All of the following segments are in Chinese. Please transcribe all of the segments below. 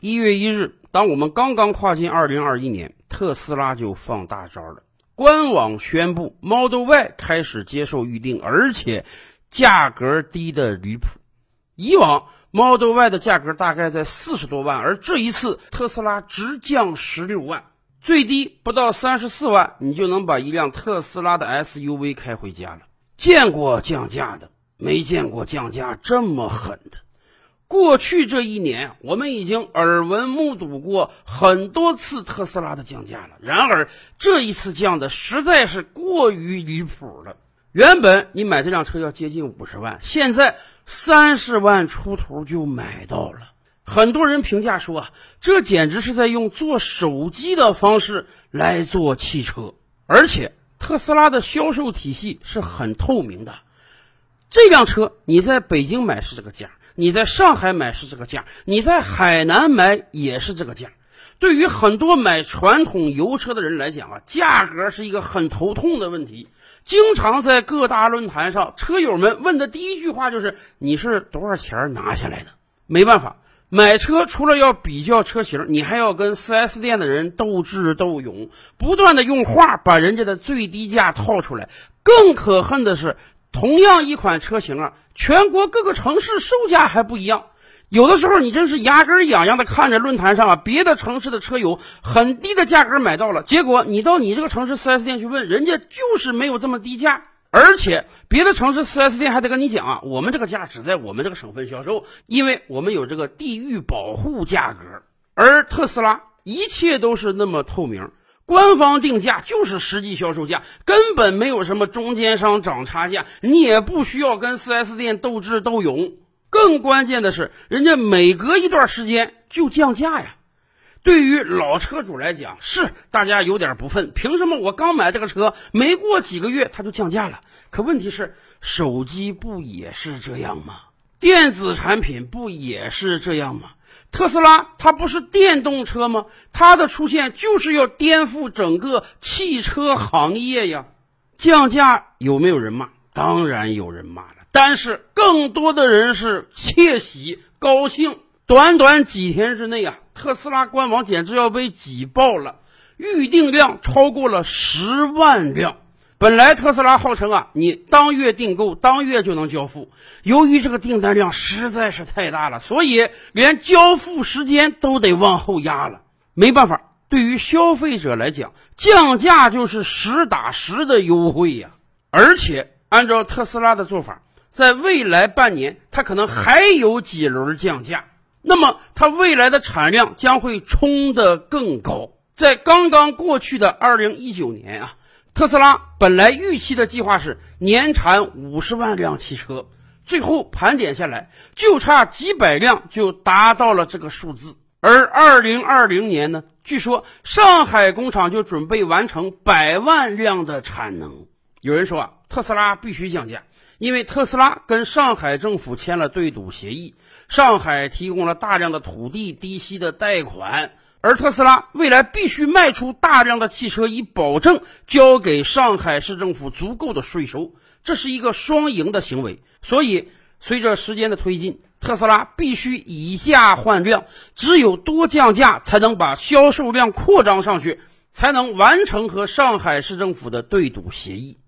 一月一日，当我们刚刚跨进二零二一年，特斯拉就放大招了。官网宣布，Model Y 开始接受预定，而且价格低的离谱。以往 Model Y 的价格大概在四十多万，而这一次特斯拉直降十六万，最低不到三十四万，你就能把一辆特斯拉的 SUV 开回家了。见过降价的，没见过降价这么狠的。过去这一年，我们已经耳闻目睹过很多次特斯拉的降价了。然而，这一次降的实在是过于离谱了。原本你买这辆车要接近五十万，现在三十万出头就买到了。很多人评价说啊，这简直是在用做手机的方式来做汽车。而且，特斯拉的销售体系是很透明的。这辆车你在北京买是这个价。你在上海买是这个价，你在海南买也是这个价。对于很多买传统油车的人来讲啊，价格是一个很头痛的问题。经常在各大论坛上，车友们问的第一句话就是：“你是多少钱拿下来的？”没办法，买车除了要比较车型，你还要跟 4S 店的人斗智斗勇，不断的用话把人家的最低价套出来。更可恨的是。同样一款车型啊，全国各个城市售价还不一样。有的时候你真是牙根痒痒的看着论坛上啊，别的城市的车友很低的价格买到了，结果你到你这个城市 4S 店去问，人家就是没有这么低价。而且别的城市 4S 店还得跟你讲啊，我们这个价只在我们这个省份销售，因为我们有这个地域保护价格。而特斯拉一切都是那么透明。官方定价就是实际销售价，根本没有什么中间商涨差价，你也不需要跟 4S 店斗智斗勇。更关键的是，人家每隔一段时间就降价呀。对于老车主来讲，是大家有点不忿，凭什么我刚买这个车，没过几个月它就降价了？可问题是，手机不也是这样吗？电子产品不也是这样吗？特斯拉它不是电动车吗？它的出现就是要颠覆整个汽车行业呀！降价有没有人骂？当然有人骂了，但是更多的人是窃喜高兴。短短几天之内啊，特斯拉官网简直要被挤爆了，预订量超过了十万辆。本来特斯拉号称啊，你当月订购当月就能交付。由于这个订单量实在是太大了，所以连交付时间都得往后压了。没办法，对于消费者来讲，降价就是实打实的优惠呀。而且按照特斯拉的做法，在未来半年，它可能还有几轮降价。那么它未来的产量将会冲得更高。在刚刚过去的二零一九年啊。特斯拉本来预期的计划是年产五十万辆汽车，最后盘点下来就差几百辆就达到了这个数字。而二零二零年呢，据说上海工厂就准备完成百万辆的产能。有人说啊，特斯拉必须降价，因为特斯拉跟上海政府签了对赌协议，上海提供了大量的土地、低息的贷款。而特斯拉未来必须卖出大量的汽车，以保证交给上海市政府足够的税收，这是一个双赢的行为。所以，随着时间的推进，特斯拉必须以价换量，只有多降价，才能把销售量扩张上去，才能完成和上海市政府的对赌协议。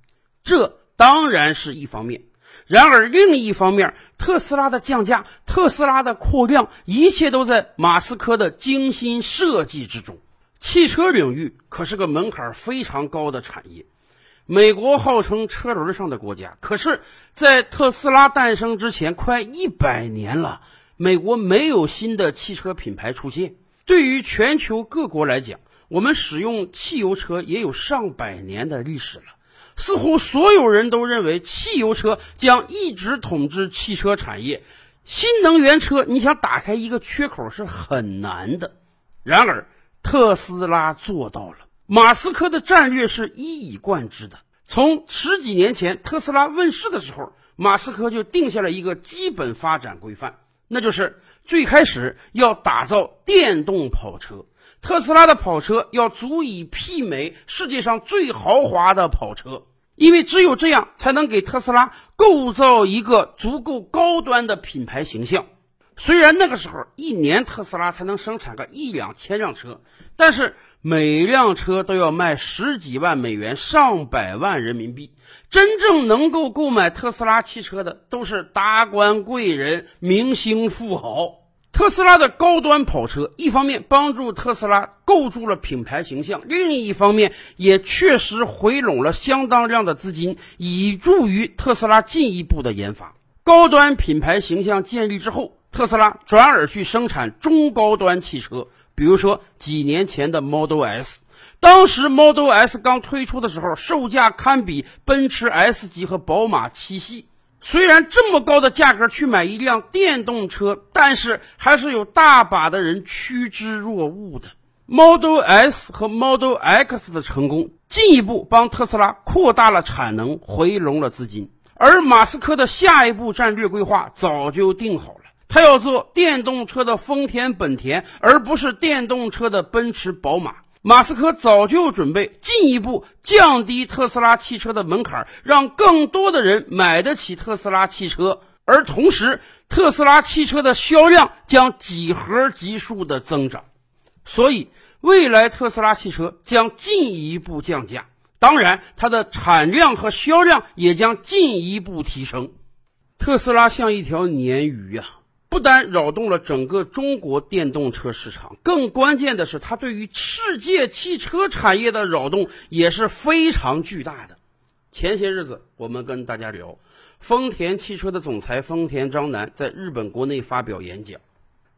这当然是一方面。然而，另一方面，特斯拉的降价、特斯拉的扩量，一切都在马斯克的精心设计之中。汽车领域可是个门槛非常高的产业。美国号称车轮上的国家，可是，在特斯拉诞生之前，快一百年了，美国没有新的汽车品牌出现。对于全球各国来讲，我们使用汽油车也有上百年的历史了。似乎所有人都认为汽油车将一直统治汽车产业，新能源车你想打开一个缺口是很难的。然而特斯拉做到了，马斯克的战略是一以贯之的。从十几年前特斯拉问世的时候，马斯克就定下了一个基本发展规范，那就是最开始要打造电动跑车。特斯拉的跑车要足以媲美世界上最豪华的跑车。因为只有这样，才能给特斯拉构造一个足够高端的品牌形象。虽然那个时候一年特斯拉才能生产个一两千辆车，但是每辆车都要卖十几万美元、上百万人民币。真正能够购买特斯拉汽车的，都是达官贵人、明星富豪。特斯拉的高端跑车，一方面帮助特斯拉构筑了品牌形象，另一方面也确实回笼了相当量的资金，以助于特斯拉进一步的研发。高端品牌形象建立之后。特斯拉转而去生产中高端汽车，比如说几年前的 Model S。当时 Model S 刚推出的时候，售价堪比奔驰 S 级和宝马七系。虽然这么高的价格去买一辆电动车，但是还是有大把的人趋之若鹜的。Model S 和 Model X 的成功，进一步帮特斯拉扩大了产能，回笼了资金。而马斯克的下一步战略规划早就定好了。他要做电动车的丰田、本田，而不是电动车的奔驰、宝马。马斯克早就准备进一步降低特斯拉汽车的门槛，让更多的人买得起特斯拉汽车，而同时，特斯拉汽车的销量将几何级数的增长。所以，未来特斯拉汽车将进一步降价，当然，它的产量和销量也将进一步提升。特斯拉像一条鲶鱼呀。不单扰动了整个中国电动车市场，更关键的是，它对于世界汽车产业的扰动也是非常巨大的。前些日子，我们跟大家聊，丰田汽车的总裁丰田章男在日本国内发表演讲，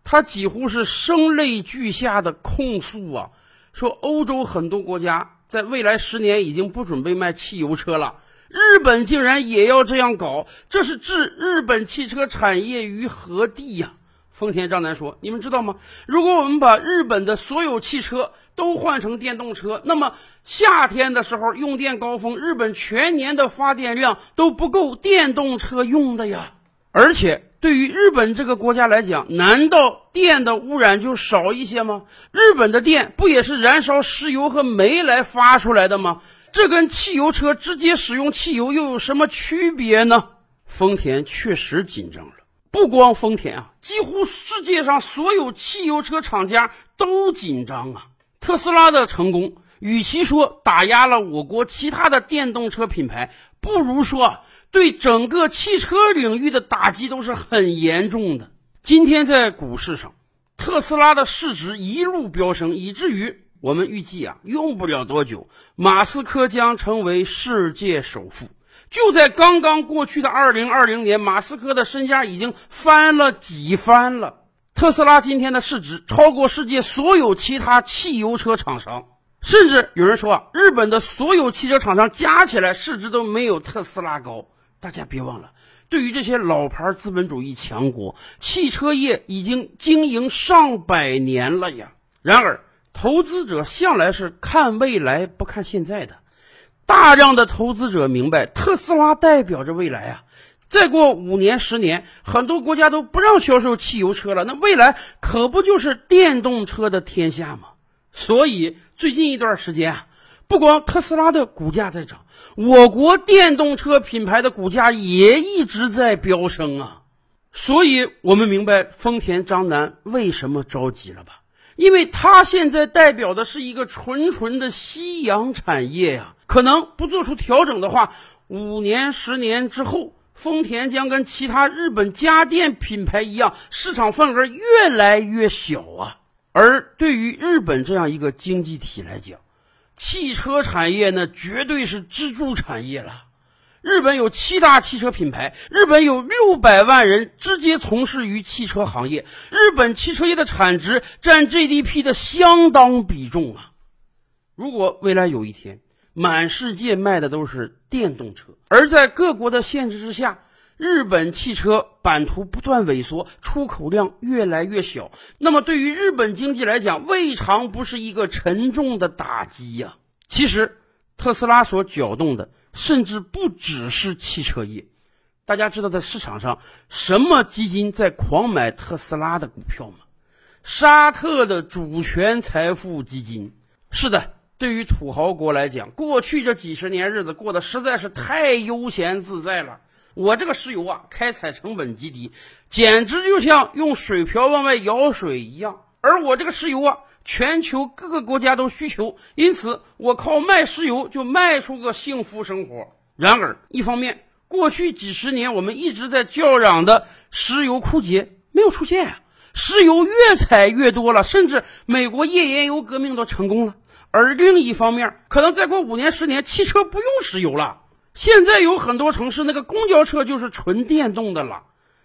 他几乎是声泪俱下的控诉啊，说欧洲很多国家在未来十年已经不准备卖汽油车了。日本竟然也要这样搞，这是置日本汽车产业于何地呀？丰田章男说：“你们知道吗？如果我们把日本的所有汽车都换成电动车，那么夏天的时候用电高峰，日本全年的发电量都不够电动车用的呀。而且对于日本这个国家来讲，难道电的污染就少一些吗？日本的电不也是燃烧石油和煤来发出来的吗？”这跟汽油车直接使用汽油又有什么区别呢？丰田确实紧张了，不光丰田啊，几乎世界上所有汽油车厂家都紧张啊。特斯拉的成功，与其说打压了我国其他的电动车品牌，不如说对整个汽车领域的打击都是很严重的。今天在股市上，特斯拉的市值一路飙升，以至于。我们预计啊，用不了多久，马斯克将成为世界首富。就在刚刚过去的二零二零年，马斯克的身价已经翻了几番了。特斯拉今天的市值超过世界所有其他汽油车厂商，甚至有人说啊，日本的所有汽车厂商加起来市值都没有特斯拉高。大家别忘了，对于这些老牌资本主义强国，汽车业已经经营上百年了呀。然而，投资者向来是看未来不看现在的，大量的投资者明白，特斯拉代表着未来啊！再过五年、十年，很多国家都不让销售汽油车了，那未来可不就是电动车的天下吗？所以最近一段时间啊，不光特斯拉的股价在涨，我国电动车品牌的股价也一直在飙升啊！所以我们明白丰田张楠为什么着急了吧？因为它现在代表的是一个纯纯的夕阳产业呀，可能不做出调整的话，五年、十年之后，丰田将跟其他日本家电品牌一样，市场份额越来越小啊。而对于日本这样一个经济体来讲，汽车产业呢，绝对是支柱产业了。日本有七大汽车品牌，日本有六百万人直接从事于汽车行业，日本汽车业的产值占 GDP 的相当比重啊！如果未来有一天，满世界卖的都是电动车，而在各国的限制之下，日本汽车版图不断萎缩，出口量越来越小，那么对于日本经济来讲，未尝不是一个沉重的打击呀！其实，特斯拉所搅动的。甚至不只是汽车业，大家知道在市场上什么基金在狂买特斯拉的股票吗？沙特的主权财富基金。是的，对于土豪国来讲，过去这几十年日子过得实在是太悠闲自在了。我这个石油啊，开采成本极低，简直就像用水瓢往外舀水一样。而我这个石油啊，全球各个国家都需求，因此我靠卖石油就卖出个幸福生活。然而，一方面，过去几十年我们一直在叫嚷的石油枯竭没有出现啊，石油越采越多了，甚至美国页岩油革命都成功了。而另一方面，可能再过五年十年，汽车不用石油了。现在有很多城市那个公交车就是纯电动的了。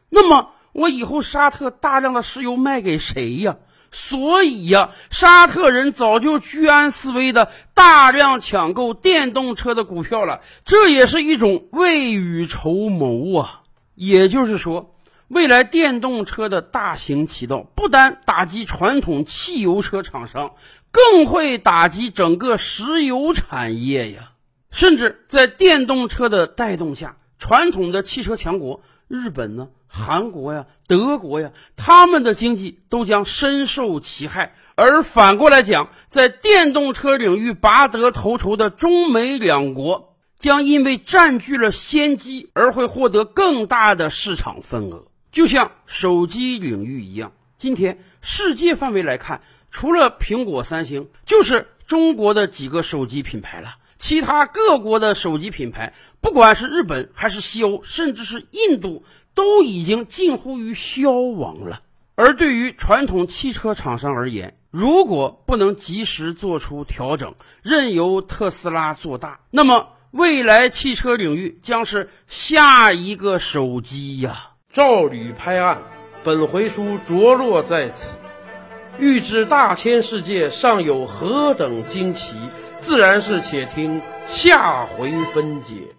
那么我以后沙特大量的石油卖给谁呀？所以呀，沙特人早就居安思危的大量抢购电动车的股票了。这也是一种未雨绸缪啊。也就是说。未来电动车的大行其道，不单打击传统汽油车厂商，更会打击整个石油产业呀！甚至在电动车的带动下，传统的汽车强国日本呢、韩国呀、德国呀，他们的经济都将深受其害。而反过来讲，在电动车领域拔得头筹的中美两国，将因为占据了先机而会获得更大的市场份额。就像手机领域一样，今天世界范围来看，除了苹果、三星，就是中国的几个手机品牌了。其他各国的手机品牌，不管是日本还是西欧，甚至是印度，都已经近乎于消亡了。而对于传统汽车厂商而言，如果不能及时做出调整，任由特斯拉做大，那么未来汽车领域将是下一个手机呀。照吕拍案，本回书着落在此。欲知大千世界尚有何等惊奇，自然是且听下回分解。